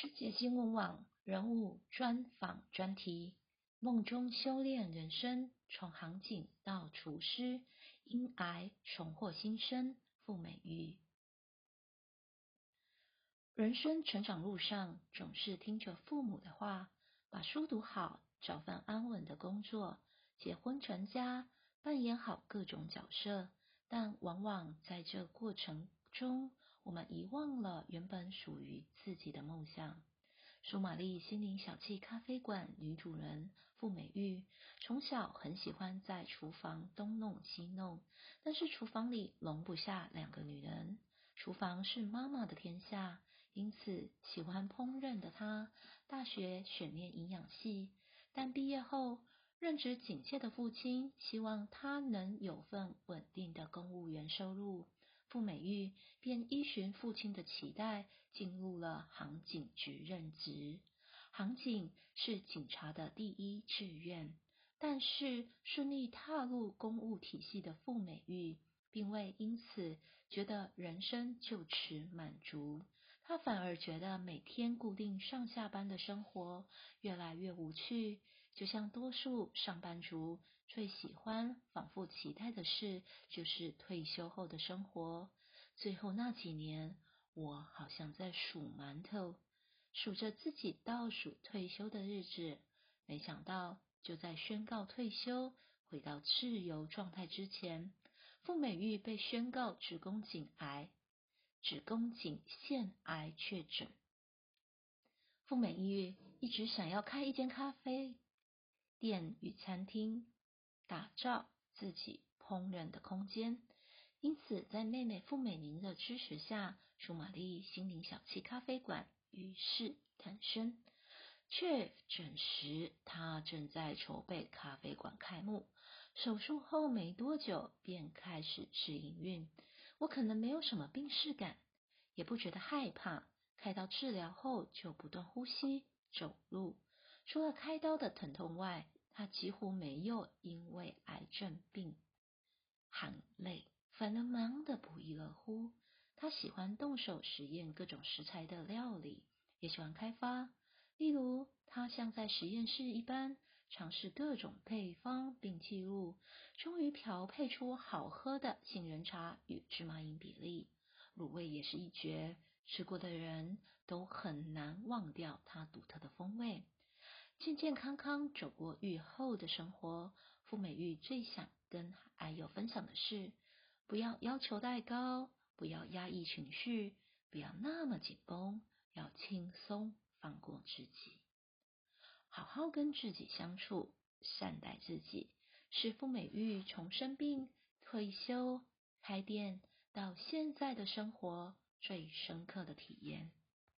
世界新闻网人物专访专题：梦中修炼人生，从航警到厨师，因癌重获新生。傅美玉。人生成长路上，总是听着父母的话，把书读好，找份安稳的工作，结婚成家，扮演好各种角色。但往往在这过程中，我们遗忘了原本属于自己的梦想。舒玛丽心灵小憩咖啡馆女主人傅美玉，从小很喜欢在厨房东弄西弄，但是厨房里容不下两个女人，厨房是妈妈的天下，因此喜欢烹饪的她，大学选念营养系，但毕业后。任职警戒的父亲希望她能有份稳定的公务员收入，傅美玉便依循父亲的期待，进入了航警局任职。航警是警察的第一志愿，但是顺利踏入公务体系的傅美玉，并未因此觉得人生就此满足，他反而觉得每天固定上下班的生活越来越无趣。就像多数上班族最喜欢、反复期待的事，就是退休后的生活。最后那几年，我好像在数馒头，数着自己倒数退休的日子。没想到，就在宣告退休、回到自由状态之前，傅美玉被宣告子宫颈癌、子宫颈腺癌确诊。傅美玉一直想要开一间咖啡。店与餐厅，打造自己烹饪的空间。因此，在妹妹傅美玲的支持下，舒玛丽心灵小憩咖啡馆于是诞生。确诊时，她正在筹备咖啡馆开幕。手术后没多久，便开始试营运。我可能没有什么病逝感，也不觉得害怕。开刀治疗后，就不断呼吸、走路。除了开刀的疼痛外，他几乎没有因为癌症病喊累，反而忙得不亦乐乎。他喜欢动手实验各种食材的料理，也喜欢开发。例如，他像在实验室一般，尝试各种配方并记录，终于调配出好喝的杏仁茶与芝麻饮比例。卤味也是一绝，吃过的人都很难忘掉它独特的风味。健健康康走过愈后的生活，傅美玉最想跟爱友分享的是：不要要求太高，不要压抑情绪，不要那么紧绷，要轻松放过自己，好好跟自己相处，善待自己，是傅美玉从生病、退休、开店到现在的生活最深刻的体验。